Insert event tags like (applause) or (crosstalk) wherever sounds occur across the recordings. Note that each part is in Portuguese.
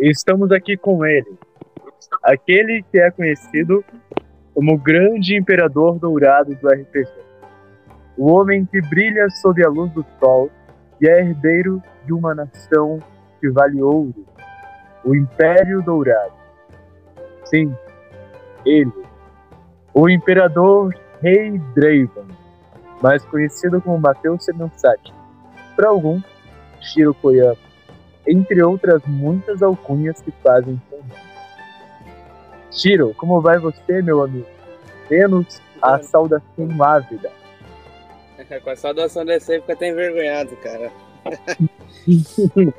estamos aqui com ele, aquele que é conhecido como o grande imperador dourado do RPG. O homem que brilha sob a luz do sol e é herdeiro de uma nação que vale ouro, o Império Dourado. Sim, ele, o imperador Rei Draven, mais conhecido como Mateus Semensati, para algum, Shiro Koyama, entre outras muitas alcunhas que fazem nome. Shiro, como vai você, meu amigo? Menos a saudação ávida. (laughs) Com a saudação desse fica até envergonhado, cara. (laughs)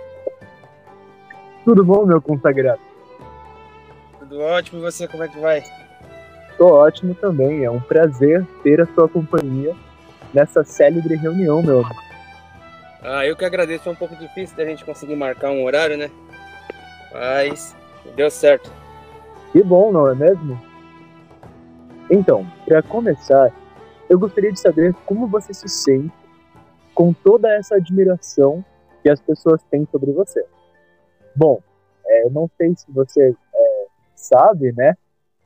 Tudo bom, meu consagrado? Tudo ótimo, e você, como é que vai? Tô ótimo também, é um prazer ter a sua companhia nessa célebre reunião, meu amigo. Ah, eu que agradeço, foi um pouco difícil da gente conseguir marcar um horário, né? Mas deu certo. Que bom, não é mesmo? Então, para começar, eu gostaria de saber como você se sente com toda essa admiração que as pessoas têm sobre você. Bom, é, eu não sei se você é, sabe, né?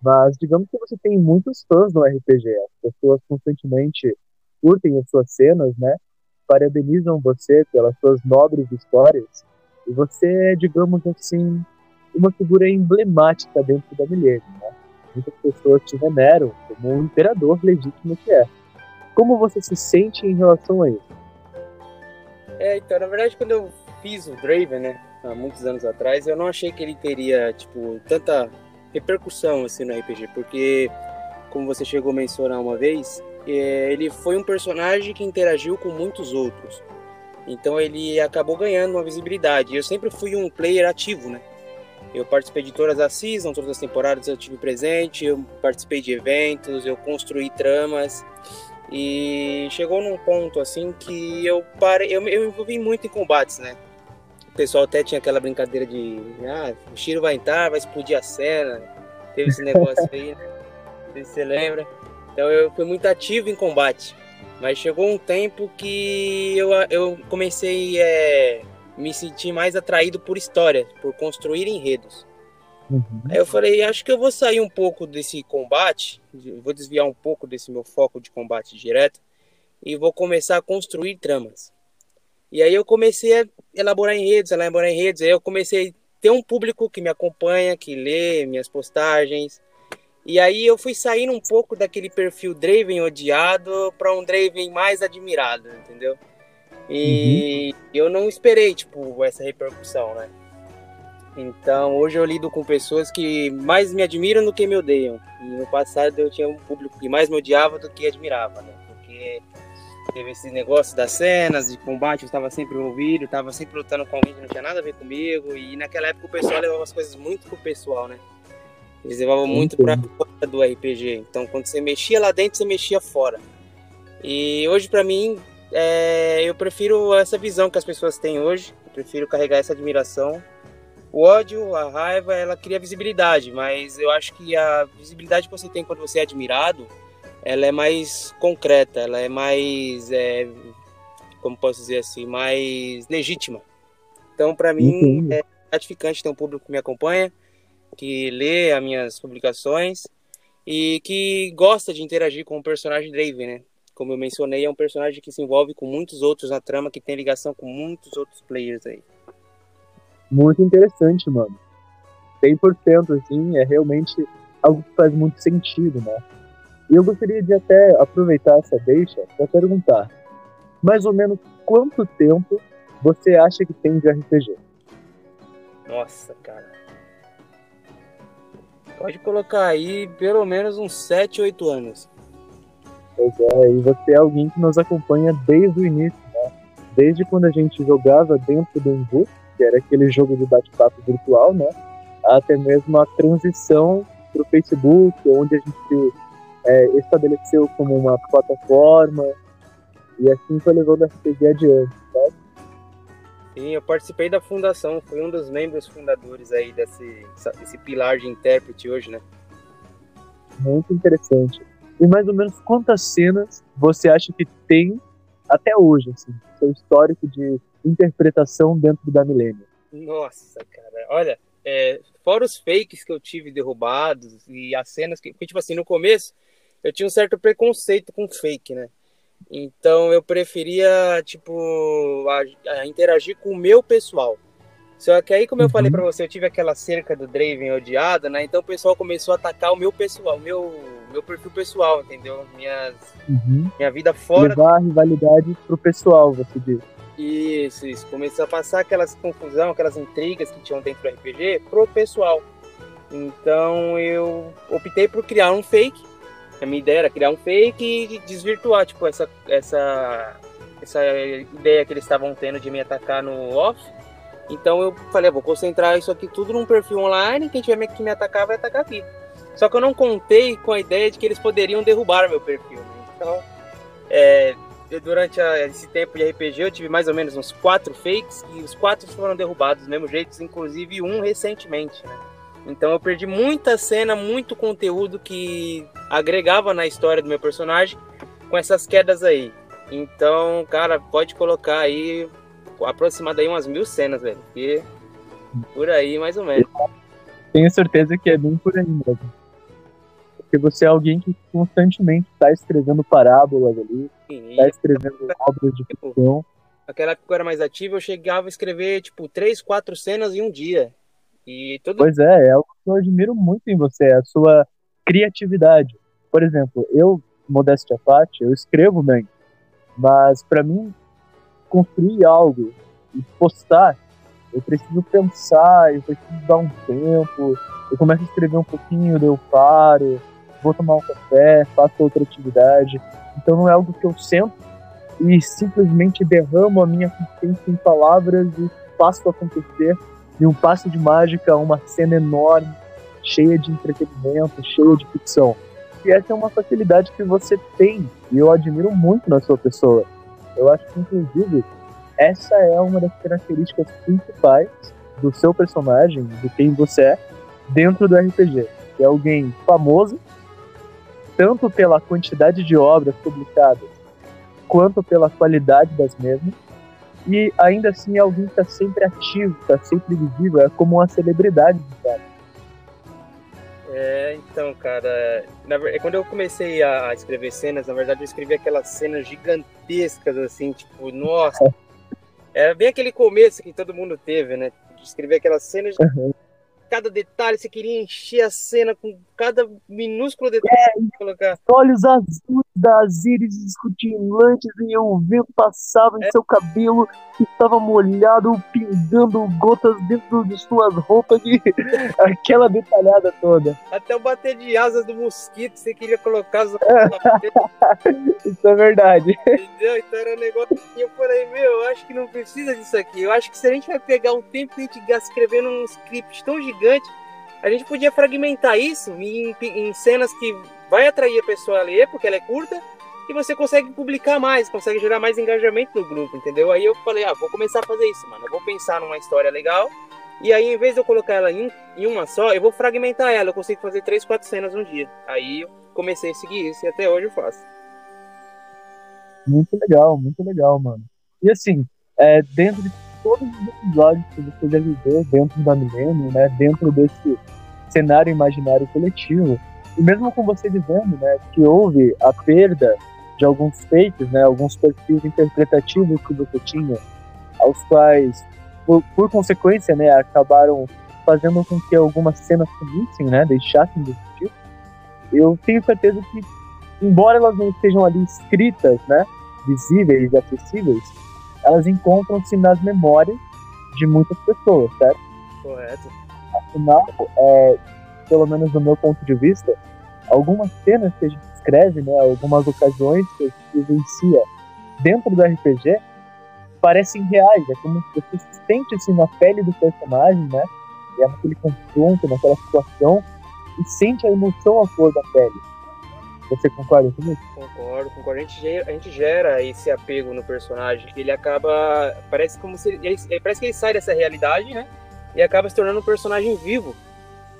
Mas digamos que você tem muitos fãs no RPG. As pessoas constantemente curtem as suas cenas, né? Parabenizam você pelas suas nobres histórias. E você é, digamos assim, uma figura emblemática dentro da Milênio, né? Muitas pessoas te veneram como um imperador legítimo que é. Como você se sente em relação a isso? É, então, na verdade, quando eu fiz o Draven, né, há muitos anos atrás, eu não achei que ele teria, tipo, tanta repercussão, assim, no RPG, porque, como você chegou a mencionar uma vez, ele foi um personagem que interagiu com muitos outros. Então ele acabou ganhando uma visibilidade. Eu sempre fui um player ativo, né? Eu participei de todas as seasons, todas as temporadas eu tive presente, eu participei de eventos, eu construí tramas. E chegou num ponto assim que eu parei, eu, eu envolvi muito em combates, né? O pessoal até tinha aquela brincadeira de ah, o Shiro vai entrar, vai explodir a cena. Teve esse negócio aí, né? Não sei se você lembra. Então eu fui muito ativo em combate. Mas chegou um tempo que eu, eu comecei é, me sentir mais atraído por história, por construir enredos. Uhum. Aí eu falei, acho que eu vou sair um pouco desse combate, vou desviar um pouco desse meu foco de combate direto e vou começar a construir tramas. E aí eu comecei a elaborar enredos, elaborar enredos, aí eu comecei a ter um público que me acompanha, que lê minhas postagens. E aí eu fui saindo um pouco daquele perfil Draven odiado para um Draven mais admirado, entendeu? E uhum. eu não esperei, tipo, essa repercussão, né? Então, hoje eu lido com pessoas que mais me admiram do que me odeiam. E no passado eu tinha um público que mais me odiava do que admirava, né? Porque teve esse negócio das cenas de combate, eu estava sempre envolvido, estava sempre lutando com alguém que não tinha nada a ver comigo. E naquela época o pessoal levava as coisas muito pro pessoal, né? Eles levavam muito pra fora do RPG. Então, quando você mexia lá dentro, você mexia fora. E hoje, para mim, é, eu prefiro essa visão que as pessoas têm hoje. Eu prefiro carregar essa admiração. O ódio, a raiva, ela cria visibilidade, mas eu acho que a visibilidade que você tem quando você é admirado, ela é mais concreta, ela é mais, é, como posso dizer assim, mais legítima. Então, para mim, é gratificante ter um público que me acompanha, que lê as minhas publicações e que gosta de interagir com o personagem Draven, né? como eu mencionei, é um personagem que se envolve com muitos outros na trama, que tem ligação com muitos outros players aí. Muito interessante, mano. 100% assim, é realmente algo que faz muito sentido, né? E eu gostaria de até aproveitar essa deixa para perguntar, mais ou menos quanto tempo você acha que tem de RPG? Nossa, cara. Pode colocar aí pelo menos uns 7, 8 anos. Pois é, e você é alguém que nos acompanha desde o início, né? Desde quando a gente jogava dentro do Invu, que era aquele jogo de bate-papo virtual, né? Até mesmo a transição para o Facebook, onde a gente é, estabeleceu como uma plataforma, e assim foi levando a RPG adiante? Sim, eu participei da fundação, fui um dos membros fundadores aí desse, desse pilar de intérprete hoje, né? Muito interessante. E mais ou menos quantas cenas você acha que tem até hoje, assim, seu histórico de interpretação dentro da Milênio? Nossa, cara, olha, é, fora os fakes que eu tive derrubados e as cenas que, tipo assim, no começo eu tinha um certo preconceito com fake, né? Então eu preferia, tipo, a, a interagir com o meu pessoal. Só que aí, como eu falei uhum. para você, eu tive aquela cerca do Draven odiada, né? Então o pessoal começou a atacar o meu pessoal, meu, meu perfil pessoal, entendeu? Minhas, uhum. Minha vida fora. Levar a rivalidade pro pessoal, você diz. Isso, isso. Começou a passar aquelas confusão, aquelas intrigas que tinham dentro do RPG pro pessoal. Então eu optei por criar um fake. A minha ideia era criar um fake e desvirtuar, tipo, essa, essa, essa ideia que eles estavam tendo de me atacar no off então eu falei, ah, vou concentrar isso aqui tudo num perfil online, quem tiver que me atacar vai atacar aqui. Só que eu não contei com a ideia de que eles poderiam derrubar meu perfil. Né? Então, é, durante a, esse tempo de RPG eu tive mais ou menos uns quatro fakes e os quatro foram derrubados do mesmo jeito, inclusive um recentemente. Né? Então eu perdi muita cena, muito conteúdo que agregava na história do meu personagem com essas quedas aí. Então, cara, pode colocar aí aproximado aí umas mil cenas, velho. E por aí, mais ou menos. Tenho certeza que é bem por aí mesmo. Porque você é alguém que constantemente está escrevendo parábolas ali, está escrevendo obras de tipo, ficção. Naquela época que eu era mais ativo, eu chegava a escrever, tipo, três, quatro cenas em um dia. E tudo... Pois é, é algo que eu admiro muito em você, a sua criatividade. Por exemplo, eu, modéstia à parte, eu escrevo bem, mas para mim construir algo e postar, eu preciso pensar, eu preciso dar um tempo, eu começo a escrever um pouquinho, daí eu paro, vou tomar um café, faço outra atividade. Então não é algo que eu sento e simplesmente derramo a minha consciência em palavras e faço acontecer de um passo de mágica uma cena enorme, cheia de entretenimento, cheia de ficção. E essa é uma facilidade que você tem e eu admiro muito na sua pessoa. Eu acho que, inclusive, essa é uma das características principais do seu personagem, do quem você é, dentro do RPG. É alguém famoso, tanto pela quantidade de obras publicadas, quanto pela qualidade das mesmas, e ainda assim é alguém que está sempre ativo, está sempre visível, é como uma celebridade de cara. É, então, cara, na, quando eu comecei a escrever cenas, na verdade eu escrevi aquelas cenas gigantescas, assim, tipo, nossa. Era bem aquele começo que todo mundo teve, né? De escrever aquelas cenas uhum cada detalhe, você queria encher a cena com cada minúsculo detalhe é, colocar. Olhos azuis das íris escutilantes e o vento passava em é. seu cabelo que estava molhado, pingando gotas dentro de suas roupas e (laughs) aquela detalhada toda. Até o bater de asas do mosquito você queria colocar as (laughs) Isso é verdade. Entendeu? Então era um negócio que eu falei, meu, eu acho que não precisa disso aqui. Eu acho que se a gente vai pegar um tempo que a gente gasta escrevendo um script tão gigante. A gente podia fragmentar isso em, em cenas que vai atrair a pessoa a ler, porque ela é curta, e você consegue publicar mais, consegue gerar mais engajamento no grupo, entendeu? Aí eu falei, ah, vou começar a fazer isso, mano. Eu vou pensar numa história legal, e aí em vez de eu colocar ela em, em uma só, eu vou fragmentar ela. Eu consigo fazer três, quatro cenas um dia. Aí eu comecei a seguir isso e até hoje eu faço. Muito legal, muito legal, mano. E assim, é, dentro de todos os episódios que você já viveu dentro da Milênio, né, dentro desse cenário imaginário coletivo. E mesmo com você dizendo né, que houve a perda de alguns fakes, né, alguns perfis interpretativos que você tinha, aos quais, por, por consequência, né, acabaram fazendo com que algumas cenas sumissem, né, deixassem de existir, eu tenho certeza que, embora elas não estejam ali escritas, né, visíveis e acessíveis, elas encontram-se nas memórias de muitas pessoas, certo? Correto. Afinal, é, pelo menos do meu ponto de vista, algumas cenas que a gente escreve, né, algumas ocasiões que a gente vivencia dentro do RPG, parecem reais. É como se você se sente na pele do personagem, né? E é naquele confronto, naquela situação, e sente a emoção à flor da pele. Você concorda comigo? Concordo, concordo. A gente, gera, a gente gera esse apego no personagem, ele acaba. Parece como se. Ele, parece que ele sai dessa realidade, né? E acaba se tornando um personagem vivo.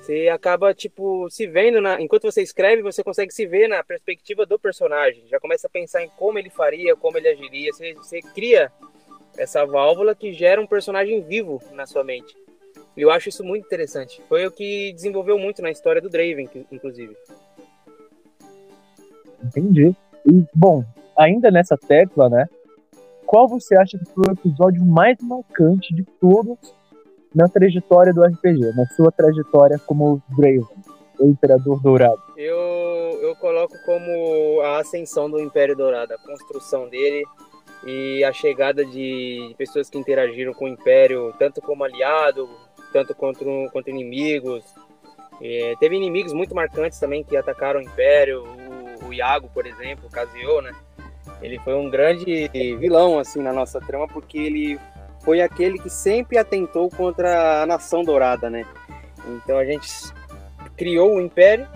Você acaba, tipo, se vendo na. Enquanto você escreve, você consegue se ver na perspectiva do personagem. Já começa a pensar em como ele faria, como ele agiria. Você, você cria essa válvula que gera um personagem vivo na sua mente. Eu acho isso muito interessante. Foi o que desenvolveu muito na história do Draven, inclusive. Entendi. E, bom, ainda nessa tecla, né? Qual você acha que foi o episódio mais marcante de todos na trajetória do RPG, na sua trajetória como Draven, o Imperador Dourado? Eu, eu coloco como a ascensão do Império Dourado, a construção dele e a chegada de pessoas que interagiram com o Império, tanto como aliado, tanto contra, contra inimigos. É, teve inimigos muito marcantes também que atacaram o Império, o, Iago, por exemplo, o Casio, né? Ele foi um grande vilão assim na nossa trama porque ele foi aquele que sempre atentou contra a nação dourada, né? Então a gente criou o Império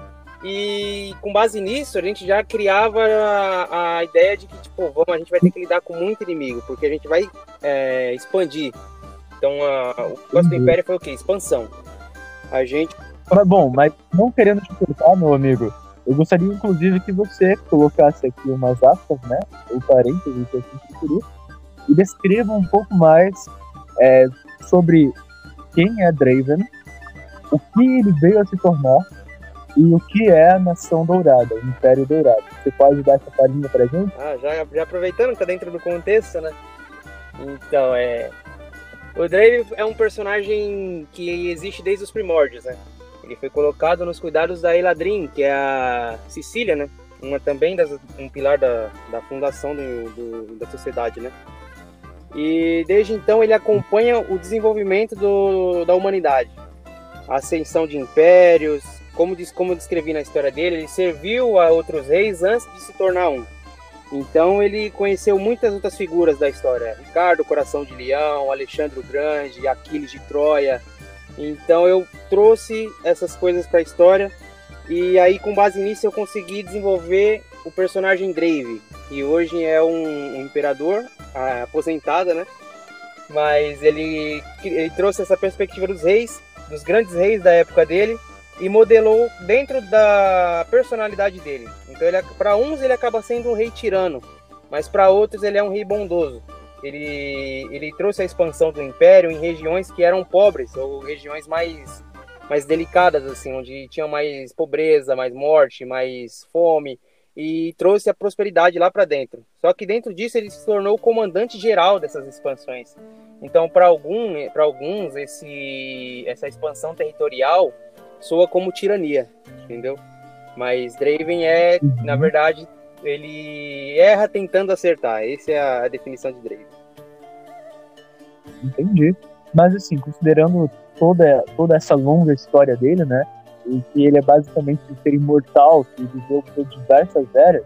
e com base nisso a gente já criava a, a ideia de que tipo, vamos, a gente vai ter que lidar com muito inimigo porque a gente vai é, expandir. Então a, o negócio do Império foi o quê? Expansão. A gente. Mas bom, mas não querendo te cortar, meu amigo, eu gostaria, inclusive, que você colocasse aqui umas aspas, né? Ou parênteses, se assim preferir, e descreva um pouco mais é, sobre quem é Draven, o que ele veio a se tornar e o que é a Nação Dourada, o Império Dourado. Você pode dar essa palhinha pra gente? Ah, já, já aproveitando que tá dentro do contexto, né? Então, é. O Draven é um personagem que existe desde os primórdios, né? Ele foi colocado nos cuidados da Eladrin, que é a Sicília, né? Uma também das, um pilar da, da fundação do, do, da sociedade, né? E desde então ele acompanha o desenvolvimento do, da humanidade, a ascensão de impérios, como, diz, como descrevi na história dele, ele serviu a outros reis antes de se tornar um. Então ele conheceu muitas outras figuras da história: Ricardo, Coração de Leão, Alexandre o Grande, Aquiles de Troia, então eu trouxe essas coisas para a história e aí com base nisso eu consegui desenvolver o personagem Drave, que hoje é um, um imperador aposentado, né? Mas ele, ele trouxe essa perspectiva dos reis, dos grandes reis da época dele e modelou dentro da personalidade dele. Então para uns ele acaba sendo um rei tirano, mas para outros ele é um rei bondoso ele, ele trouxe a expansão do império em regiões que eram pobres ou regiões mais mais delicadas assim, onde tinha mais pobreza, mais morte, mais fome e trouxe a prosperidade lá para dentro. Só que dentro disso ele se tornou o comandante geral dessas expansões. Então, para algum, para alguns esse essa expansão territorial soa como tirania, entendeu? Mas Draven é, na uhum. verdade, ele erra tentando acertar. Essa é a definição de Drake. Entendi. Mas assim, considerando toda, toda essa longa história dele, né? E que ele é basicamente um ser imortal que viveu por diversas eras,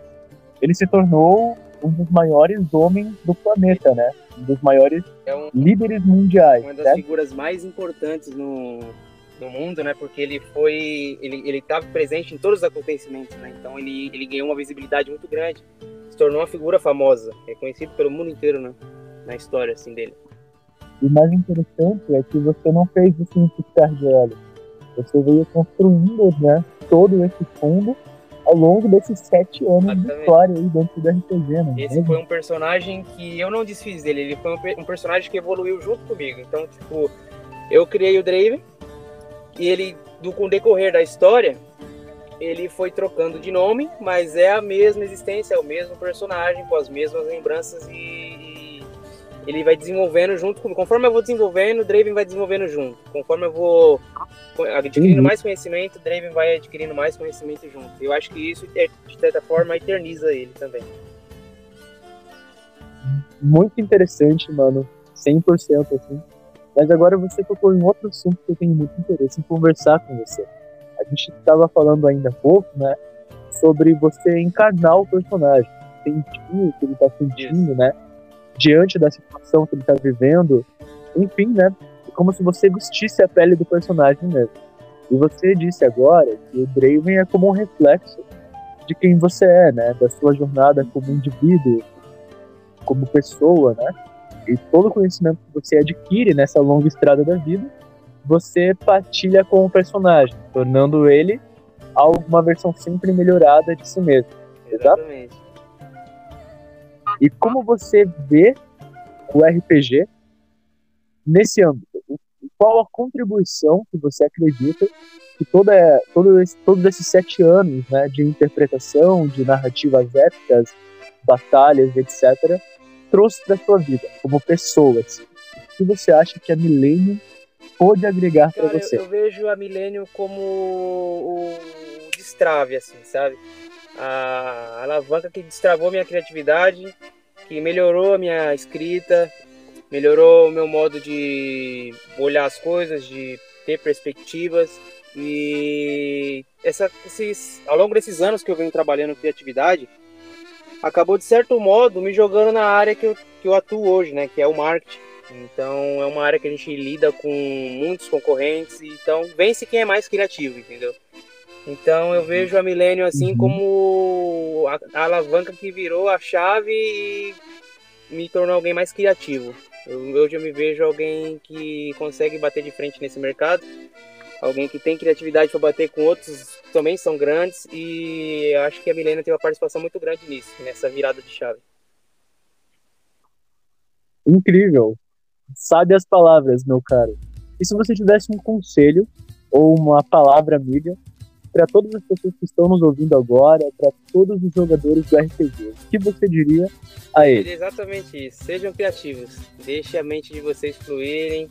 ele se tornou um dos maiores homens do planeta, né? Um dos maiores é um, líderes mundiais. Uma das certo? figuras mais importantes no, no mundo, né? Porque ele foi, ele ele estava presente em todos os acontecimentos, né? Então ele ele ganhou uma visibilidade muito grande, se tornou uma figura famosa, reconhecido pelo mundo inteiro, né? Na história assim dele. E o mais interessante é que você não fez isso em piscar de olhos. Você veio construindo, né? Todo esse fundo ao longo desses sete anos Exatamente. de história aí dentro do RPG, né? Esse foi um personagem que eu não desfiz dele, ele foi um personagem que evoluiu junto comigo. Então, tipo, eu criei o Draven, e ele, do, com o decorrer da história, ele foi trocando de nome, mas é a mesma existência, é o mesmo personagem, com as mesmas lembranças e, e ele vai desenvolvendo junto comigo. Conforme eu vou desenvolvendo, o Draven vai desenvolvendo junto. Conforme eu vou adquirindo uhum. mais conhecimento, o Draven vai adquirindo mais conhecimento junto. Eu acho que isso, de certa forma, eterniza ele também. Muito interessante, mano. 100% assim. Mas agora você tocou em outro assunto que eu tenho muito interesse em conversar com você. A gente estava falando ainda há pouco, né, sobre você encarnar o personagem, sentir o que ele está sentindo, né, diante da situação que ele está vivendo. Enfim, né, é como se você vestisse a pele do personagem mesmo. E você disse agora que o Draven é como um reflexo de quem você é, né, da sua jornada como indivíduo, como pessoa, né? E todo o conhecimento que você adquire nessa longa estrada da vida, você partilha com o personagem, tornando ele uma versão sempre melhorada de si mesmo. Exatamente. E como você vê o RPG nesse âmbito? Qual a contribuição que você acredita que toda, todo esse, todos esses sete anos né, de interpretação, de narrativas épicas, batalhas, etc., trouxe para sua vida, como pessoa. Assim. O que você acha que a Millennium pôde agregar para você? Eu, eu, vejo a Millennium como o destrave, assim, sabe? A alavanca que destravou minha criatividade, que melhorou a minha escrita, melhorou o meu modo de olhar as coisas, de ter perspectivas. E essa, esses, ao longo desses anos que eu venho trabalhando criatividade, acabou de certo modo me jogando na área que eu, que eu atuo hoje, né? Que é o marketing. Então é uma área que a gente lida com muitos concorrentes, então vence quem é mais criativo, entendeu? Então eu vejo a Millennium assim uhum. como a, a, alavanca que virou a chave e me tornou alguém mais criativo. Eu, hoje eu me vejo alguém que consegue bater de frente nesse mercado, alguém que tem criatividade para bater com outros também são grandes e acho que a Milena tem uma participação muito grande nisso, nessa virada de chave. Incrível. Sabe as palavras, meu caro. E se você tivesse um conselho ou uma palavra amiga para todas as pessoas que estão nos ouvindo agora, para todos os jogadores do RPG, o que você diria a eles? Exatamente isso. Sejam criativos. Deixe a mente de vocês fluírem,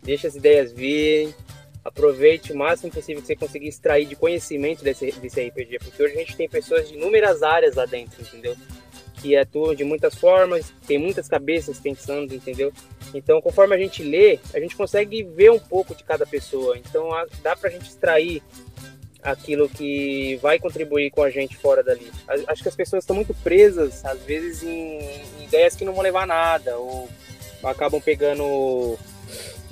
deixe as ideias virem, aproveite o máximo possível que você conseguir extrair de conhecimento desse, desse RPG, porque hoje a gente tem pessoas de inúmeras áreas lá dentro, entendeu? Que atuam de muitas formas, tem muitas cabeças pensando, entendeu? Então, conforme a gente lê, a gente consegue ver um pouco de cada pessoa. Então, dá pra gente extrair aquilo que vai contribuir com a gente fora dali. Acho que as pessoas estão muito presas, às vezes, em, em ideias que não vão levar nada, ou acabam pegando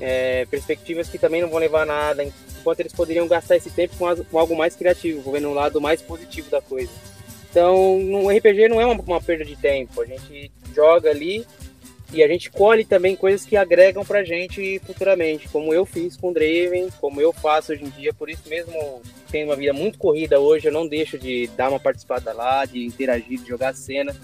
é, perspectivas que também não vão levar a nada, enquanto eles poderiam gastar esse tempo com, as, com algo mais criativo, vendo um lado mais positivo da coisa. Então, no RPG não é uma, uma perda de tempo, a gente joga ali e a gente colhe também coisas que agregam pra gente futuramente, como eu fiz com o Draven, como eu faço hoje em dia, por isso mesmo tenho uma vida muito corrida hoje, eu não deixo de dar uma participada lá, de interagir, de jogar cena.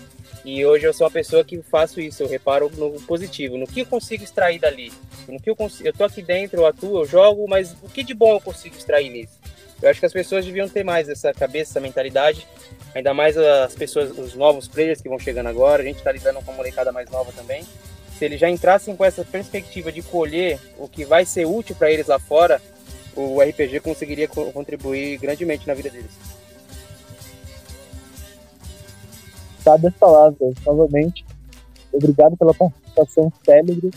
E hoje eu sou uma pessoa que faço isso, eu reparo no positivo, no que eu consigo extrair dali. No que eu consigo, eu tô aqui dentro, eu atuo, eu jogo, mas o que de bom eu consigo extrair nisso? Eu acho que as pessoas deviam ter mais essa cabeça, essa mentalidade, ainda mais as pessoas, os novos players que vão chegando agora, a gente está lidando com uma molecada mais nova também. Se eles já entrassem com essa perspectiva de colher o que vai ser útil para eles lá fora, o RPG conseguiria contribuir grandemente na vida deles. Sabe as palavras, novamente. Obrigado pela participação célebre.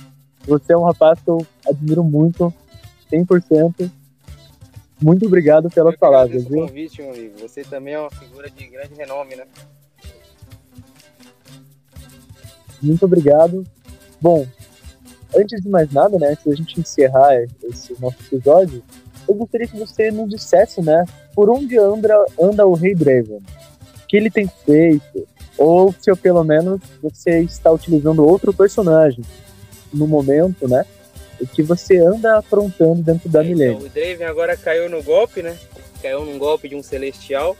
Você é um rapaz que eu admiro muito, 100%. Muito obrigado pelas palavras, viu? convite, meu amigo. Você também é uma figura de grande renome, né? Muito obrigado. Bom, antes de mais nada, né, antes da gente encerrar esse nosso episódio, eu gostaria que você nos dissesse, né, por onde anda, anda o Rei Draven, o que ele tem feito, ou se pelo menos você está utilizando outro personagem no momento, né, o que você anda aprontando dentro da então, Milênio. O Draven agora caiu no golpe, né? Caiu num golpe de um celestial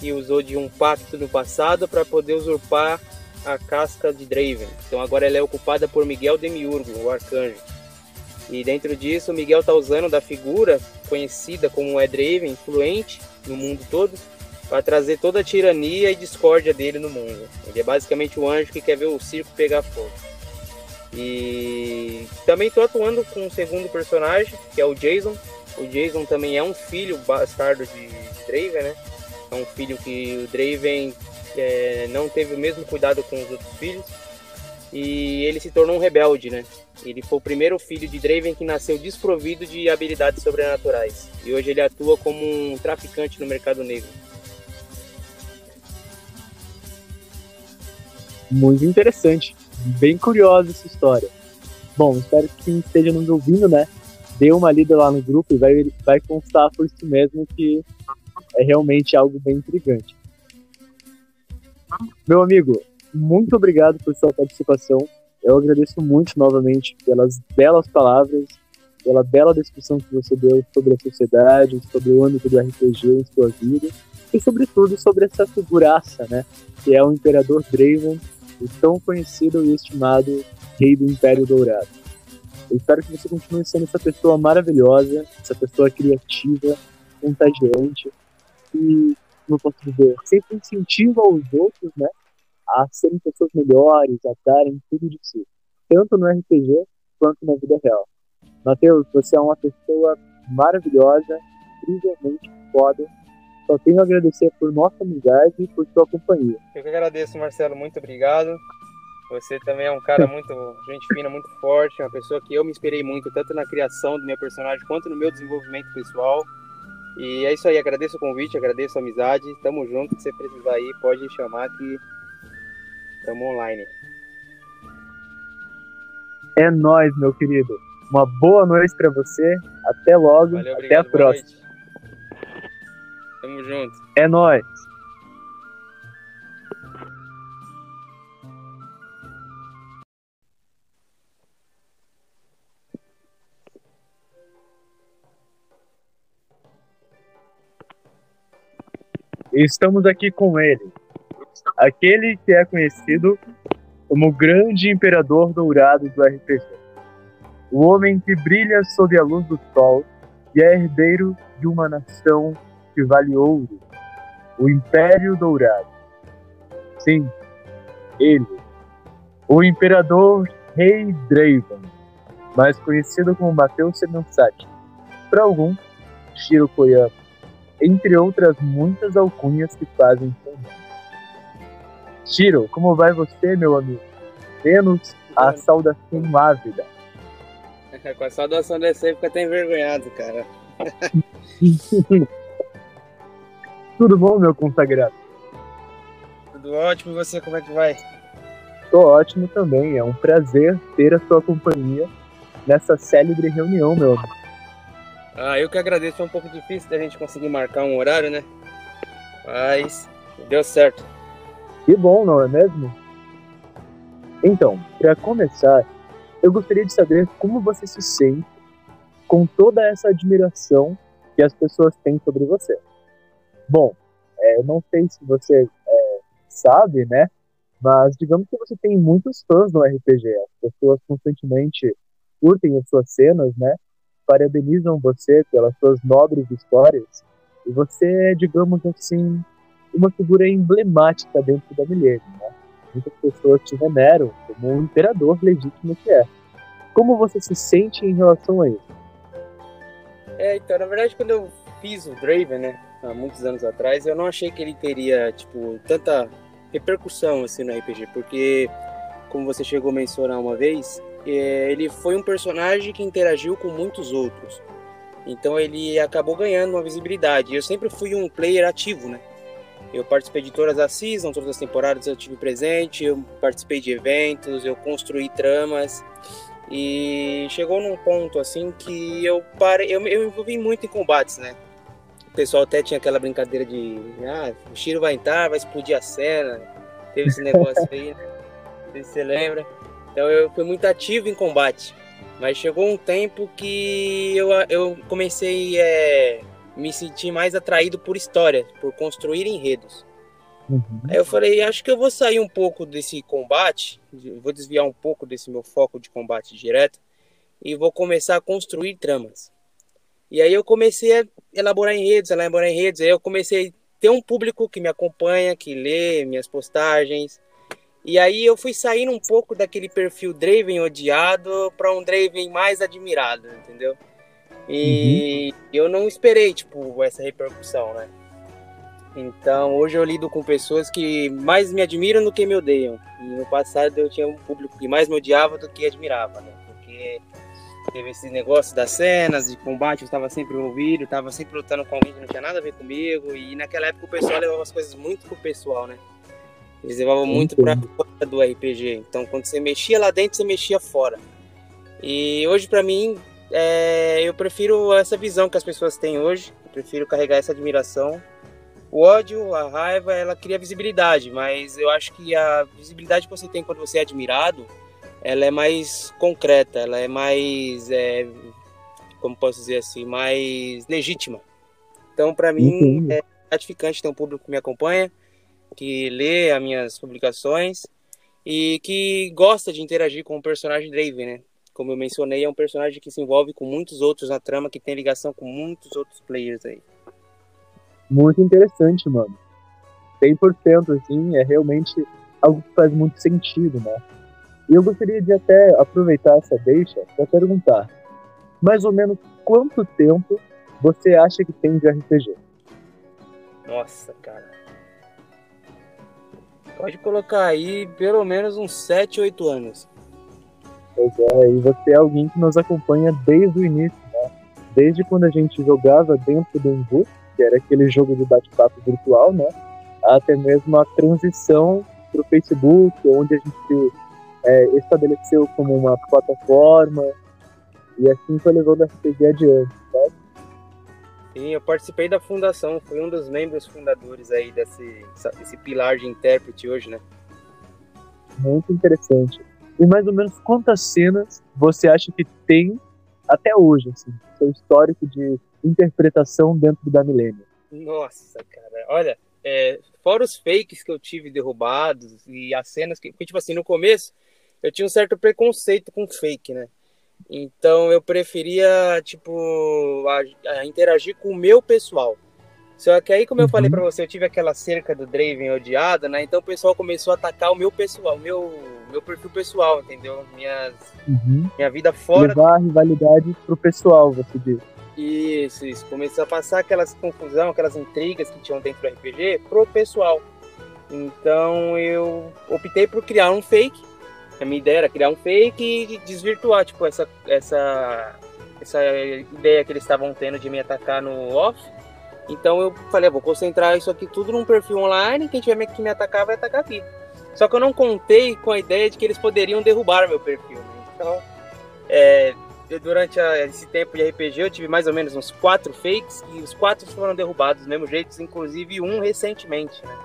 que usou de um pacto no passado para poder usurpar a casca de Draven. Então agora ela é ocupada por Miguel Demiurgo, o arcanjo. E dentro disso, Miguel está usando da figura conhecida como é Draven, influente no mundo todo, para trazer toda a tirania e discórdia dele no mundo. Ele é basicamente o anjo que quer ver o circo pegar fogo. E também estou atuando com um segundo personagem, que é o Jason. O Jason também é um filho bastardo de Draven, né? É um filho que o Draven é, não teve o mesmo cuidado com os outros filhos. E ele se tornou um rebelde, né? Ele foi o primeiro filho de Draven que nasceu desprovido de habilidades sobrenaturais. E hoje ele atua como um traficante no mercado negro. Muito interessante bem curiosa essa história. Bom, espero que quem esteja nos ouvindo, né, dê uma lida lá no grupo e vai, vai constar por si mesmo que é realmente algo bem intrigante. Meu amigo, muito obrigado por sua participação. Eu agradeço muito novamente pelas belas palavras, pela bela descrição que você deu sobre a sociedade, sobre o âmbito do RPG em sua vida e, sobretudo, sobre essa figuraça, né, que é o Imperador Draven o tão conhecido e estimado Rei do Império Dourado. Eu espero que você continue sendo essa pessoa maravilhosa, essa pessoa criativa, contagiante e, como eu posso dizer, sempre incentiva os outros, né, a serem pessoas melhores, a darem tudo de si, tanto no RPG quanto na vida real. Matheus, você é uma pessoa maravilhosa, incrivelmente foda. Só tenho a agradecer por nossa amizade e por sua companhia. Eu que agradeço, Marcelo. Muito obrigado. Você também é um cara (laughs) muito gente fina, muito forte, uma pessoa que eu me inspirei muito, tanto na criação do meu personagem quanto no meu desenvolvimento pessoal. E é isso aí, agradeço o convite, agradeço a amizade. Tamo junto, se você precisar aí, pode chamar que estamos online. É nós, meu querido. Uma boa noite para você. Até logo. Valeu, Até a próxima. Tamo junto. É nós. Estamos aqui com ele, aquele que é conhecido como o grande imperador dourado do RPG. O homem que brilha sob a luz do sol e é herdeiro de uma nação que vale ouro, o Império Dourado. Sim, ele, o imperador Rei Draven, mais conhecido como Mateus Semensati, para alguns, Shiro Koyama entre outras muitas alcunhas que fazem seu nome. Shiro, como vai você, meu amigo? Menos a saudação ávida. (laughs) Com a saudação desse aí fica até envergonhado, cara. (laughs) Tudo bom, meu consagrado? Tudo ótimo, e você, como é que vai? Tô ótimo também, é um prazer ter a sua companhia nessa célebre reunião, meu amigo. Ah, eu que agradeço, é um pouco difícil da gente conseguir marcar um horário, né? Mas deu certo. Que bom, não é mesmo? Então, para começar, eu gostaria de saber como você se sente com toda essa admiração que as pessoas têm sobre você. Bom, é, eu não sei se você é, sabe, né? Mas digamos que você tem muitos fãs no RPG. As pessoas constantemente curtem as suas cenas, né? parabenizam você pelas suas nobres histórias e você é, digamos assim, uma figura emblemática dentro da Milênio, né? Muitas pessoas te veneram como um imperador legítimo que é. Como você se sente em relação a isso? É, então, na verdade, quando eu fiz o Draven, né, há muitos anos atrás, eu não achei que ele teria, tipo, tanta repercussão, assim, no RPG, porque, como você chegou a mencionar uma vez, é, ele foi um personagem que interagiu com muitos outros. Então ele acabou ganhando uma visibilidade. Eu sempre fui um player ativo, né? Eu participei de todas as seasons, todas as temporadas eu tive presente, eu participei de eventos, eu construí tramas. E chegou num ponto assim que eu parei, eu, eu me envolvi muito em combates, né? Pessoal até tinha aquela brincadeira de, ah, o Shiro vai entrar, vai explodir a cena. Teve esse negócio aí, né? Não sei se você lembra. Então eu fui muito ativo em combate. Mas chegou um tempo que eu, eu comecei a é, me sentir mais atraído por história, por construir enredos. Uhum. Aí eu falei, acho que eu vou sair um pouco desse combate, vou desviar um pouco desse meu foco de combate direto e vou começar a construir tramas. E aí eu comecei a elaborar enredos, elaborar enredos, aí eu comecei a ter um público que me acompanha, que lê minhas postagens, e aí eu fui saindo um pouco daquele perfil Draven odiado para um Draven mais admirado, entendeu? E uhum. eu não esperei, tipo, essa repercussão, né? Então, hoje eu lido com pessoas que mais me admiram do que me odeiam. E no passado eu tinha um público que mais me odiava do que admirava, né? Porque teve esse negócio das cenas, de combate, eu estava sempre envolvido, estava sempre lutando com alguém que não tinha nada a ver comigo. E naquela época o pessoal levava as coisas muito pro pessoal, né? Eles levavam muito para fora do RPG. Então, quando você mexia lá dentro, você mexia fora. E hoje, para mim, é, eu prefiro essa visão que as pessoas têm hoje. Eu prefiro carregar essa admiração. O ódio, a raiva, ela cria visibilidade, mas eu acho que a visibilidade que você tem quando você é admirado, ela é mais concreta, ela é mais, é, como posso dizer assim, mais legítima. Então, para mim, é gratificante ter um público que me acompanha que lê as minhas publicações e que gosta de interagir com o personagem Draven, né? como eu mencionei, é um personagem que se envolve com muitos outros na trama, que tem ligação com muitos outros players aí. Muito interessante, mano. 100% assim, é realmente algo que faz muito sentido, né? E eu gostaria de até aproveitar essa deixa para perguntar, mais ou menos quanto tempo você acha que tem de RPG? Nossa, cara. Pode colocar aí pelo menos uns 7, 8 anos. Pois é, e você é alguém que nos acompanha desde o início, né? Desde quando a gente jogava dentro do Embu, que era aquele jogo de bate-papo virtual, né? Até mesmo a transição para o Facebook, onde a gente é, estabeleceu como uma plataforma e assim foi levando a RPG adiante, sabe? Sim, eu participei da fundação, fui um dos membros fundadores aí desse, desse pilar de intérprete hoje, né? Muito interessante. E mais ou menos quantas cenas você acha que tem até hoje, assim, seu histórico de interpretação dentro da Milênio? Nossa, cara, olha, é, fora os fakes que eu tive derrubados e as cenas que, tipo assim, no começo eu tinha um certo preconceito com fake, né? Então eu preferia, tipo, a, a interagir com o meu pessoal. Só que aí, como eu falei uhum. para você, eu tive aquela cerca do Draven odiada, né? Então o pessoal começou a atacar o meu pessoal, meu, meu perfil pessoal, entendeu? Minhas, uhum. Minha vida fora. Levar a rivalidade pro pessoal, você diz. Isso, isso. Começou a passar aquelas confusão, aquelas intrigas que tinham dentro do RPG pro pessoal. Então eu optei por criar um fake. A minha ideia era criar um fake e desvirtuar, tipo, essa, essa, essa ideia que eles estavam tendo de me atacar no off então eu falei, ah, vou concentrar isso aqui tudo num perfil online, quem tiver que me atacar vai atacar aqui. Só que eu não contei com a ideia de que eles poderiam derrubar meu perfil. Né? Então, é, durante a, esse tempo de RPG eu tive mais ou menos uns quatro fakes e os quatro foram derrubados do mesmo jeito, inclusive um recentemente. Né?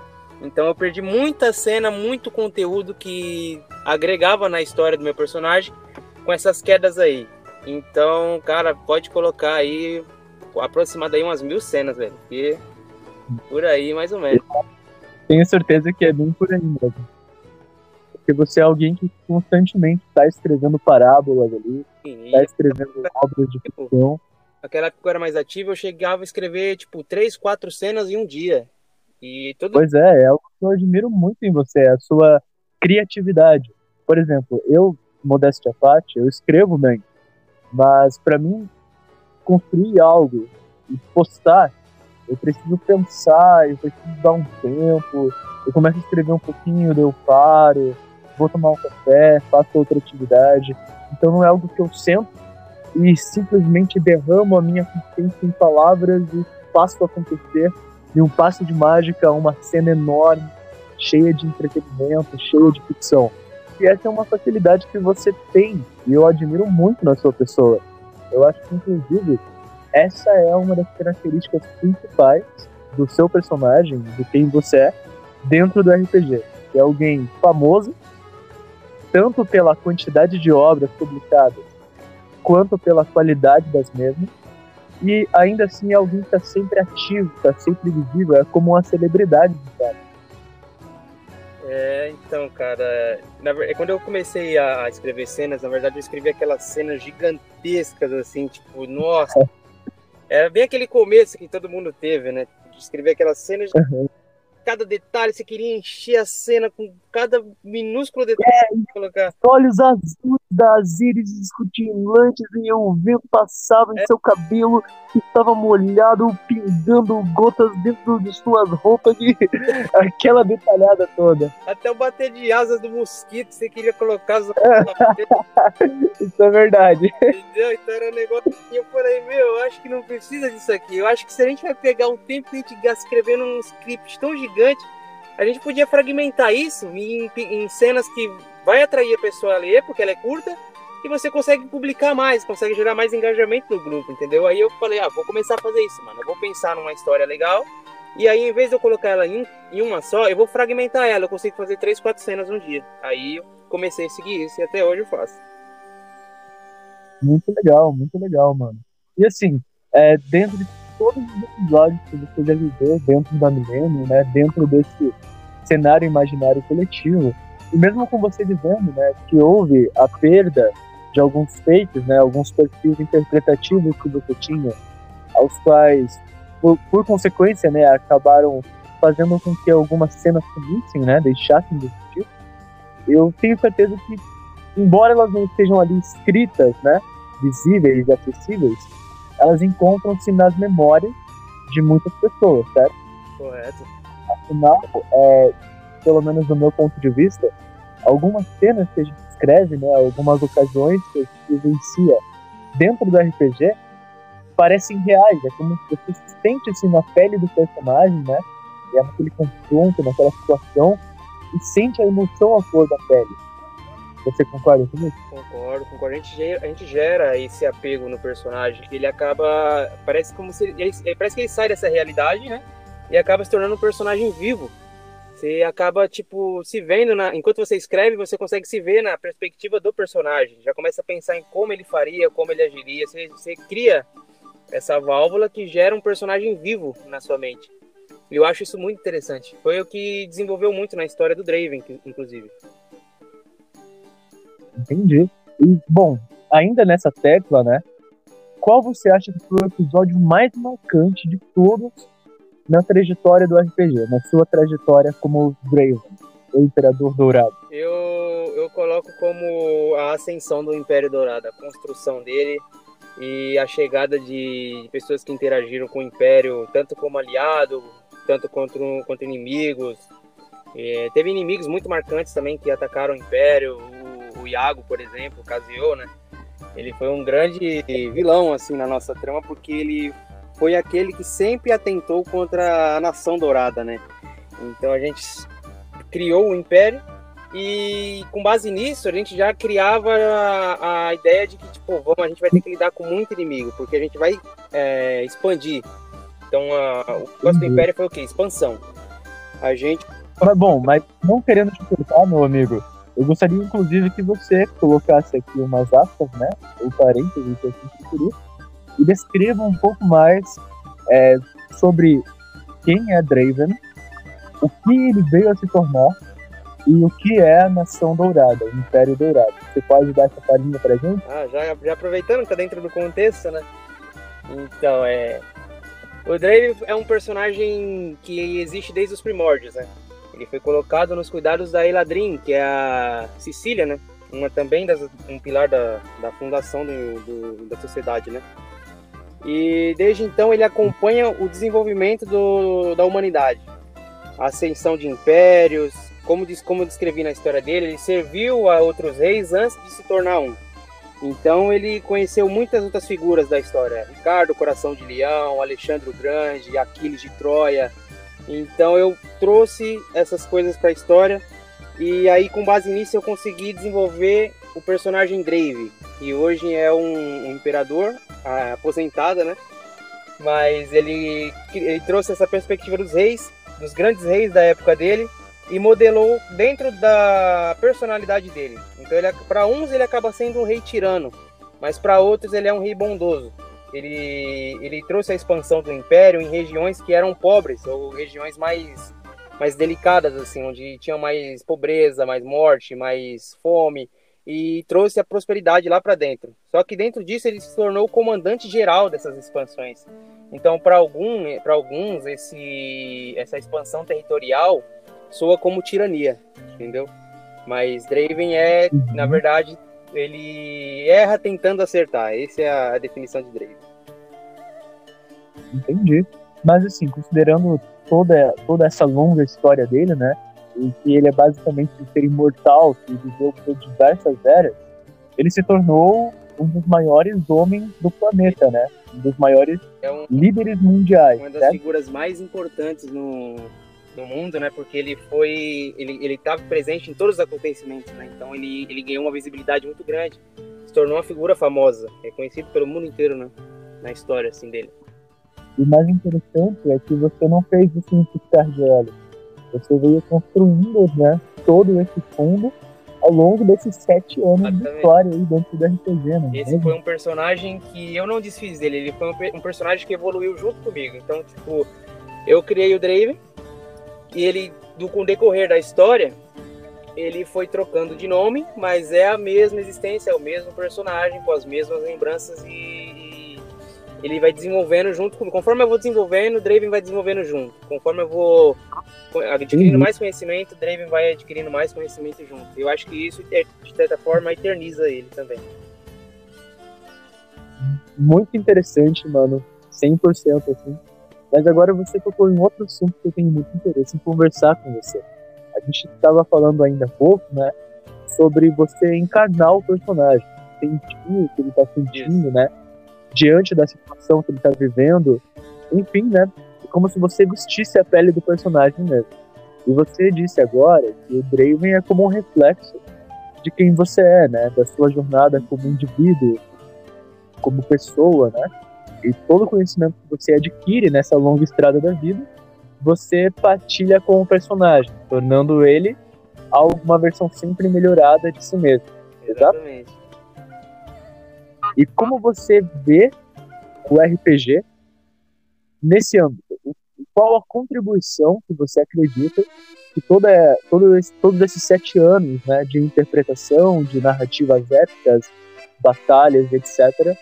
Então eu perdi muita cena, muito conteúdo que agregava na história do meu personagem com essas quedas aí. Então, cara, pode colocar aí aproximado aí umas mil cenas, velho. E por aí, mais ou menos. Tenho certeza que é bem por aí mesmo. Porque você é alguém que constantemente está escrevendo parábolas ali, está escrevendo obras de ficção. Naquela época que eu era mais ativo, eu chegava a escrever, tipo, três, quatro cenas em um dia. E tudo... Pois é, é algo que eu admiro muito em você, a sua criatividade. Por exemplo, eu, modéstia à parte, eu escrevo bem, mas para mim construir algo e postar, eu preciso pensar, eu preciso dar um tempo, eu começo a escrever um pouquinho, eu paro, vou tomar um café, faço outra atividade. Então não é algo que eu sento e simplesmente derramo a minha consciência em palavras e faço acontecer de um passo de mágica uma cena enorme, cheia de entretenimento, cheia de ficção. E essa é uma facilidade que você tem e eu admiro muito na sua pessoa eu acho que, inclusive, essa é uma das características principais do seu personagem, de quem você é, dentro do RPG. É alguém famoso, tanto pela quantidade de obras publicadas, quanto pela qualidade das mesmas, e ainda assim é alguém está sempre ativo, está sempre visível, é como uma celebridade cara. É, então, cara, na, quando eu comecei a escrever cenas, na verdade eu escrevi aquelas cenas gigantescas, assim, tipo, nossa. Era (laughs) bem aquele começo que todo mundo teve, né? De escrever aquelas cenas uhum cada detalhe, você queria encher a cena com cada minúsculo detalhe é, colocar. Olhos azuis das íris escutilantes e o vento passava é. em seu cabelo que estava molhado, pingando gotas dentro de suas roupas e (laughs) aquela detalhada toda. Até o bater de asas do mosquito você queria colocar as (laughs) Isso é verdade. Entendeu? Então era um negócio que eu falei, meu, eu acho que não precisa disso aqui. Eu acho que se a gente vai pegar um tempo que a gente gasta escrevendo um script tão gigante gigante. A gente podia fragmentar isso em, em cenas que vai atrair a pessoa a ler, porque ela é curta, e você consegue publicar mais, consegue gerar mais engajamento no grupo, entendeu? Aí eu falei, ah, vou começar a fazer isso, mano. Eu vou pensar numa história legal, e aí em vez de eu colocar ela em, em uma só, eu vou fragmentar ela. Eu consigo fazer três, quatro cenas um dia. Aí eu comecei a seguir isso e até hoje eu faço. Muito legal, muito legal, mano. E assim, é, dentro de todos os episódios que você já viveu dentro da Milênio, né, dentro desse cenário imaginário coletivo. E mesmo com você dizendo né, que houve a perda de alguns feitos, né, alguns perfis interpretativos que você tinha, aos quais, por, por consequência, né, acabaram fazendo com que algumas cenas sumissem, né, deixassem de existir. Eu tenho certeza que, embora elas não estejam ali escritas, né, visíveis e acessíveis, elas encontram-se nas memórias de muitas pessoas, certo? Correto. Afinal, é, pelo menos do meu ponto de vista, algumas cenas que a gente escreve, né, algumas ocasiões que a gente vivencia dentro do RPG, parecem reais. É como se você se sente assim, na pele do personagem, né? É naquele confronto, naquela situação, e sente a emoção à flor da pele. Você concorda com isso? Concordo, concordo. A gente, gera, a gente gera esse apego no personagem, ele acaba. Parece como se parece que ele sai dessa realidade, né? E acaba se tornando um personagem vivo. Você acaba, tipo, se vendo na. Enquanto você escreve, você consegue se ver na perspectiva do personagem. Já começa a pensar em como ele faria, como ele agiria. Você, você cria essa válvula que gera um personagem vivo na sua mente. E eu acho isso muito interessante. Foi o que desenvolveu muito na história do Draven, inclusive. Entendi. E, bom, ainda nessa tecla, né? Qual você acha que foi o episódio mais marcante de todos na trajetória do RPG, na sua trajetória como Draven, o Imperador Dourado? Eu, eu coloco como a ascensão do Império Dourado, a construção dele e a chegada de pessoas que interagiram com o Império, tanto como aliado, tanto contra, contra inimigos. É, teve inimigos muito marcantes também que atacaram o Império, o, o Iago, por exemplo, o Casio, né? Ele foi um grande vilão assim na nossa trama porque ele foi aquele que sempre atentou contra a nação dourada, né? Então a gente criou o Império e com base nisso a gente já criava a, a ideia de que tipo, vamos, a gente vai ter que lidar com muito inimigo, porque a gente vai é, expandir. Então a, o nosso do Império foi o quê? Expansão. A gente. Mas, bom, mas não querendo te cortar, meu amigo, eu gostaria inclusive que você colocasse aqui umas aspas, né? Ou parênteses, se assim preferir e descreva um pouco mais é, sobre quem é Draven, o que ele veio a se tornar e o que é a Nação Dourada, o Império Dourado. Você pode dar essa palhinha pra gente? Ah, já, já aproveitando que tá dentro do contexto, né? Então, é. O Draven é um personagem que existe desde os primórdios, né? Ele foi colocado nos cuidados da Eladrin, que é a Sicília, né? Uma também das, um pilar da, da fundação do, do, da sociedade, né? E desde então ele acompanha o desenvolvimento do, da humanidade, a ascensão de impérios, como, diz, como eu descrevi na história dele, ele serviu a outros reis antes de se tornar um. Então ele conheceu muitas outras figuras da história, Ricardo, Coração de Leão, Alexandre o Grande, Aquiles de Troia. Então eu trouxe essas coisas para a história e aí com base nisso eu consegui desenvolver o personagem Grave, que hoje é um, um imperador aposentada, né? Mas ele, ele trouxe essa perspectiva dos reis, dos grandes reis da época dele, e modelou dentro da personalidade dele. Então, para uns ele acaba sendo um rei tirano, mas para outros ele é um rei bondoso. Ele, ele trouxe a expansão do império em regiões que eram pobres ou regiões mais mais delicadas assim, onde tinha mais pobreza, mais morte, mais fome e trouxe a prosperidade lá para dentro. Só que dentro disso ele se tornou o comandante geral dessas expansões. Então, para algum, para alguns, esse, essa expansão territorial soa como tirania, entendeu? Mas Draven é, na verdade, ele erra tentando acertar. Essa é a definição de Draven. Entendi. Mas assim, considerando toda, toda essa longa história dele, né? E que ele é basicamente um ser imortal que viveu por diversas eras, ele se tornou um dos maiores homens do planeta, né? Um dos maiores é um, líderes mundiais. Uma das figuras mais importantes no, no mundo, né? Porque ele foi, ele ele estava presente em todos os acontecimentos, né? Então ele ele ganhou uma visibilidade muito grande, se tornou uma figura famosa, reconhecido pelo mundo inteiro, né? Na história assim dele. E o mais interessante é que você não fez isso em piscar de olhos você veio construindo né, todo esse fundo ao longo desses sete anos Exatamente. de história aí dentro do RPG, né? Esse foi um personagem que eu não desfiz dele, ele foi um, personagem que evoluiu junto comigo. Então, tipo, eu criei o Draven e ele, do, com o decorrer da história, ele foi trocando de nome, mas é a mesma existência, é o mesmo personagem, com as mesmas lembranças e, ele vai desenvolvendo junto comigo. Conforme eu vou desenvolvendo, o Draven vai desenvolvendo junto. Conforme eu vou adquirindo uhum. mais conhecimento, o Draven vai adquirindo mais conhecimento junto. Eu acho que isso, de certa forma, eterniza ele também. Muito interessante, mano. 100% assim. Mas agora você tocou em outro assunto que eu tenho muito interesse em conversar com você. A gente estava falando ainda há pouco, né? Sobre você encarnar o personagem. Sentir o que ele está sentindo, né? Diante da situação que ele está vivendo. Enfim, né? É como se você vestisse a pele do personagem mesmo. E você disse agora que o Draven é como um reflexo de quem você é, né? Da sua jornada como indivíduo, como pessoa, né? E todo o conhecimento que você adquire nessa longa estrada da vida, você partilha com o personagem, tornando ele uma versão sempre melhorada de si mesmo. Exatamente. E como você vê o RPG nesse âmbito? Qual a contribuição que você acredita que toda, todo esse, todos esses sete anos né, de interpretação, de narrativas épicas, batalhas, etc.,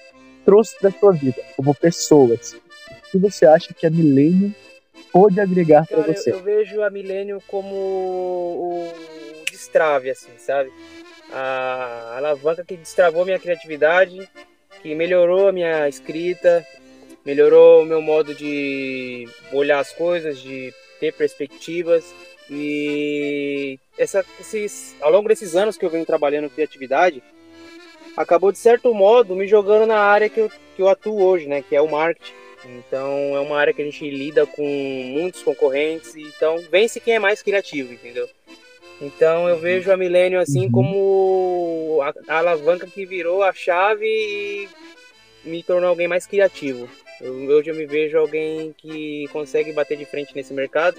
trouxe para sua vida como pessoa? Assim? O que você acha que a Millennium pode agregar para você? Eu, eu, vejo a Millennium como o destrave, assim, sabe? A alavanca que destravou minha criatividade, que melhorou a minha escrita, melhorou o meu modo de olhar as coisas, de ter perspectivas. E essa, esses, ao longo desses anos que eu venho trabalhando criatividade, acabou de certo modo me jogando na área que eu, que eu atuo hoje, né? Que é o marketing. Então é uma área que a gente lida com muitos concorrentes, então vence quem é mais criativo, entendeu? Então eu vejo a Millennium assim uhum. como a, a, alavanca que virou a chave e me tornou alguém mais criativo. Eu, hoje eu me vejo alguém que consegue bater de frente nesse mercado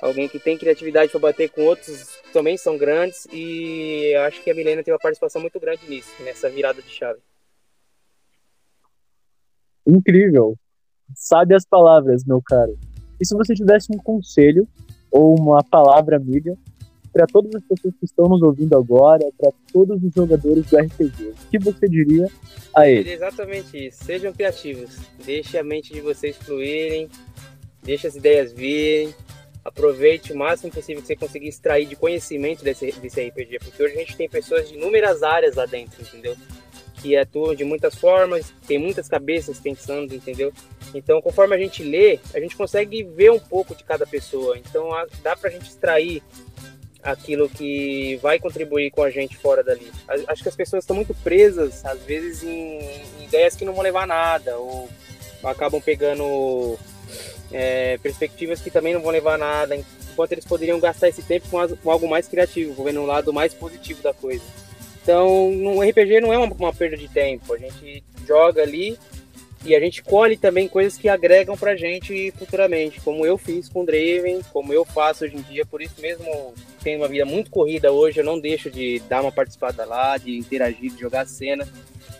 alguém que tem criatividade para bater com outros que também são grandes e acho que a Milena teve uma participação muito grande nisso, nessa virada de chave. Incrível. Sabe as palavras, meu caro. E se você tivesse um conselho ou uma palavra amiga para todas as pessoas que estão nos ouvindo agora, para todos os jogadores do RPG, o que você diria a eles? Exatamente isso. Sejam criativos. Deixe a mente de vocês fluírem, deixe as ideias virem, aproveite o máximo possível que você conseguir extrair de conhecimento desse, desse RPG, porque hoje a gente tem pessoas de inúmeras áreas lá dentro, entendeu? Que atuam de muitas formas, tem muitas cabeças pensando, entendeu? Então, conforme a gente lê, a gente consegue ver um pouco de cada pessoa. Então, dá pra gente extrair aquilo que vai contribuir com a gente fora dali. Acho que as pessoas estão muito presas, às vezes, em, ideias que não vão levar a nada, ou acabam pegando é, perspectivas que também não vão levar a nada, enquanto eles poderiam gastar esse tempo com, algo mais criativo, vendo um lado mais positivo da coisa. Então, no RPG não é uma, perda de tempo, a gente joga ali e a gente colhe também coisas que agregam pra gente futuramente, como eu fiz com o Draven, como eu faço hoje em dia, por isso mesmo tenho uma vida muito corrida hoje, eu não deixo de dar uma participada lá, de interagir, de jogar cena.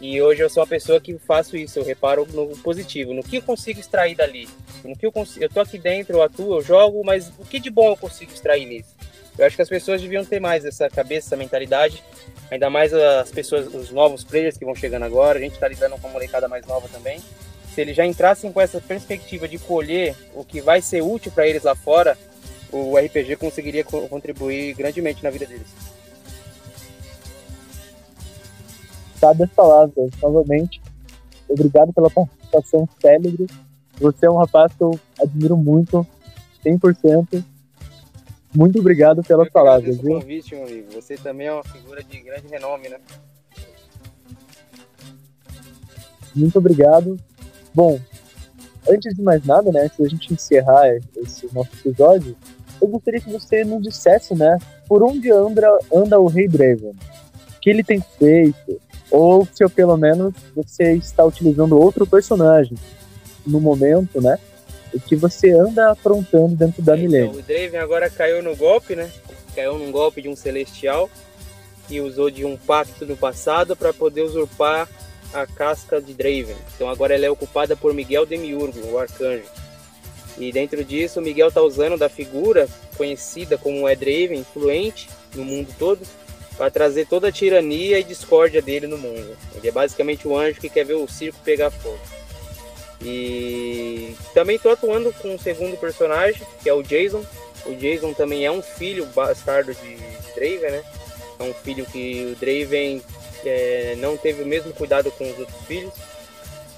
E hoje eu sou uma pessoa que faço isso, eu reparo no positivo, no que eu consigo extrair dali. No que eu consigo, eu tô aqui dentro, eu atuo, eu jogo, mas o que de bom eu consigo extrair nisso? Eu acho que as pessoas deviam ter mais essa cabeça, essa mentalidade, ainda mais as pessoas, os novos players que vão chegando agora, a gente tá lidando com uma molecada mais nova também. Se eles já entrassem com essa perspectiva de colher o que vai ser útil para eles lá fora, o RPG conseguiria contribuir grandemente na vida deles. sabe as palavras. Novamente, obrigado pela participação célebre. Você é um rapaz que eu admiro muito, 100%. Muito obrigado pelas palavras, viu? convite, meu amigo. Você também é uma figura de grande renome, né? Muito obrigado. Bom, antes de mais nada, né, antes da gente encerrar esse nosso episódio, eu gostaria que você nos dissesse, né, por onde anda, anda o Rei Draven. O que ele tem feito, ou se pelo menos você está utilizando outro personagem no momento, né? O que você anda aprontando dentro da então, Milênio. O Draven agora caiu no golpe, né? Caiu num golpe de um celestial e usou de um pacto no passado para poder usurpar a casca de Draven. Então agora ela é ocupada por Miguel Demiurgo, o arcanjo. E dentro disso, o Miguel está usando da figura conhecida como é Draven, influente, no mundo todo para trazer toda a tirania e discórdia dele no mundo. Ele é basicamente o anjo que quer ver o circo pegar fogo. E também estou atuando com o segundo personagem, que é o Jason. O Jason também é um filho bastardo de Draven, né? É um filho que o Draven é, não teve o mesmo cuidado com os outros filhos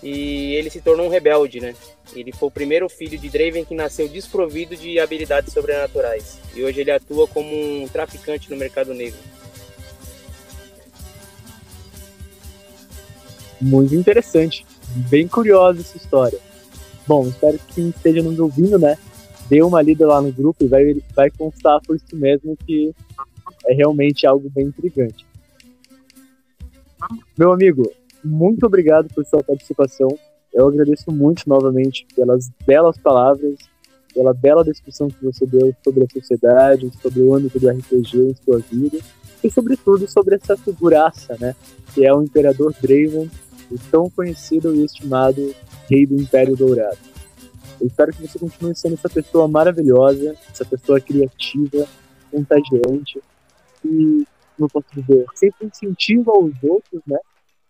e ele se tornou um rebelde, né? Ele foi o primeiro filho de Draven que nasceu desprovido de habilidades sobrenaturais e hoje ele atua como um traficante no mercado negro. Muito interessante, bem curiosa essa história. Bom, espero que quem esteja nos ouvindo, né, dê uma lida lá no grupo e vai, vai constar por si mesmo que é realmente algo bem intrigante. Meu amigo, muito obrigado por sua participação. Eu agradeço muito novamente pelas belas palavras, pela bela descrição que você deu sobre a sociedade, sobre o âmbito do RPG em sua vida e, sobretudo, sobre essa figuraça, né, que é o Imperador Draven, o tão conhecido e estimado Rei do Império Dourado. Eu espero que você continue sendo essa pessoa maravilhosa, essa pessoa criativa, contagiante e, como posso dizer, sempre incentiva os outros, né,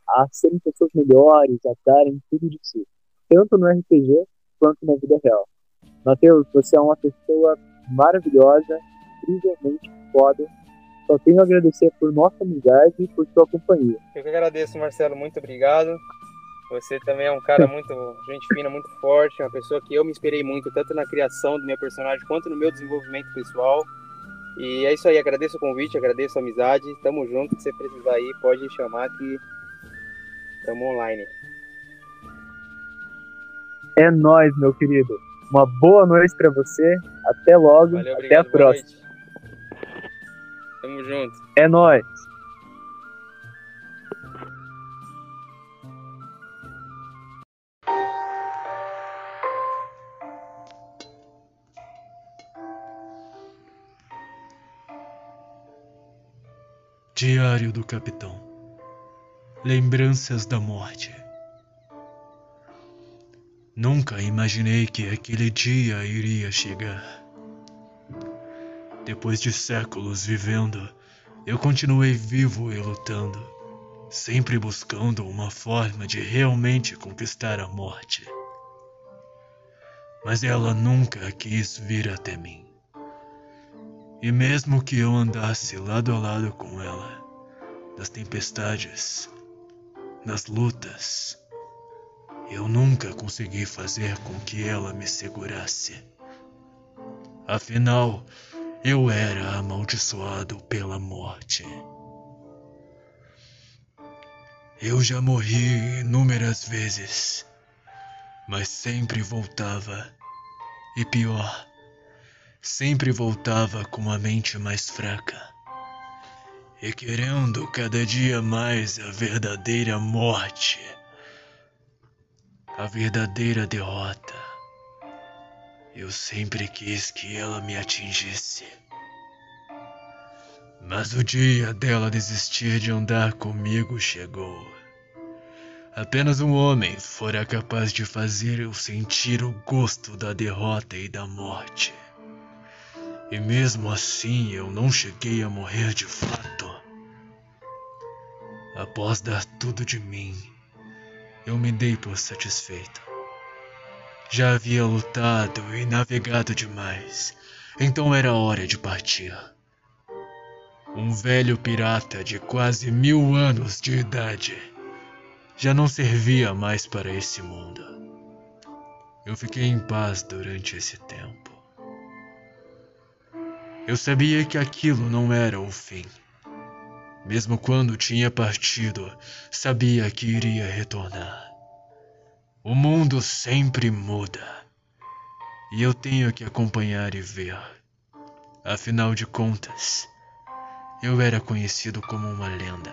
a serem pessoas melhores, a darem tudo de si, tanto no RPG quanto na vida real. Matheus, você é uma pessoa maravilhosa, incrivelmente foda. Só tenho a agradecer por nossa amizade e por sua companhia. Eu que agradeço, Marcelo. Muito obrigado. Você também é um cara (laughs) muito gente fina, muito forte, uma pessoa que eu me inspirei muito, tanto na criação do meu personagem quanto no meu desenvolvimento pessoal. E é isso aí, agradeço o convite, agradeço a amizade. Tamo junto, se você precisar aí, pode chamar que Tamo online. É nós, meu querido. Uma boa noite para você. Até logo. Valeu, Até a próxima. Tamo junto. É nós. Diário do Capitão Lembranças da morte. Nunca imaginei que aquele dia iria chegar. Depois de séculos vivendo, eu continuei vivo e lutando, sempre buscando uma forma de realmente conquistar a morte. Mas ela nunca quis vir até mim. E mesmo que eu andasse lado a lado com ela, nas tempestades, nas lutas. Eu nunca consegui fazer com que ela me segurasse. Afinal, eu era amaldiçoado pela morte. Eu já morri inúmeras vezes, mas sempre voltava. E pior, sempre voltava com a mente mais fraca e querendo cada dia mais a verdadeira morte, a verdadeira derrota. Eu sempre quis que ela me atingisse. Mas o dia dela desistir de andar comigo chegou. Apenas um homem fora capaz de fazer eu sentir o gosto da derrota e da morte. E mesmo assim eu não cheguei a morrer de fato. Após dar tudo de mim, eu me dei por satisfeito. Já havia lutado e navegado demais, então era hora de partir. Um velho pirata de quase mil anos de idade já não servia mais para esse mundo. Eu fiquei em paz durante esse tempo. Eu sabia que aquilo não era o fim. Mesmo quando tinha partido, sabia que iria retornar. O mundo sempre muda. E eu tenho que acompanhar e ver. Afinal de contas, eu era conhecido como uma lenda.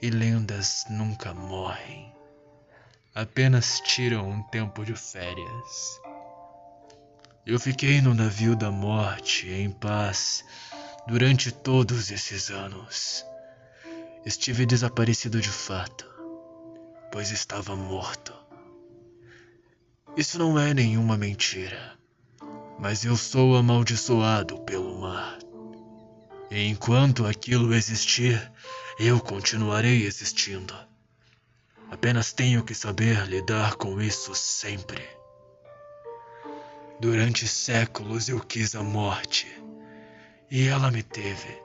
E lendas nunca morrem. Apenas tiram um tempo de férias. Eu fiquei no navio da morte em paz durante todos esses anos. Estive desaparecido de fato, pois estava morto. Isso não é nenhuma mentira, mas eu sou amaldiçoado pelo mar. E enquanto aquilo existir, eu continuarei existindo. Apenas tenho que saber lidar com isso sempre. Durante séculos eu quis a morte, e ela me teve.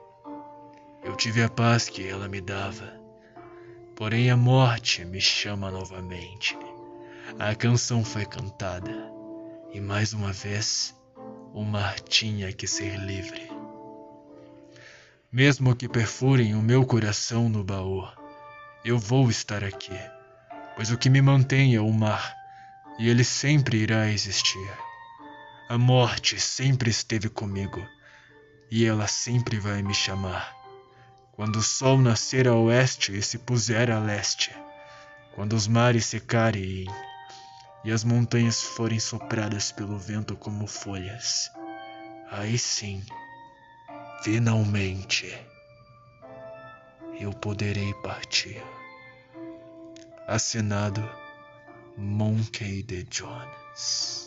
Eu tive a paz que ela me dava. Porém, a morte me chama novamente. A canção foi cantada, e mais uma vez, o mar tinha que ser livre. Mesmo que perfurem o meu coração no baú, eu vou estar aqui, pois o que me mantém é o mar, e ele sempre irá existir. A morte sempre esteve comigo, e ela sempre vai me chamar. Quando o sol nascer a oeste e se puser a leste, quando os mares secarem e as montanhas forem sopradas pelo vento como folhas, aí sim Finalmente eu poderei partir. Assinado Monkey de Jones.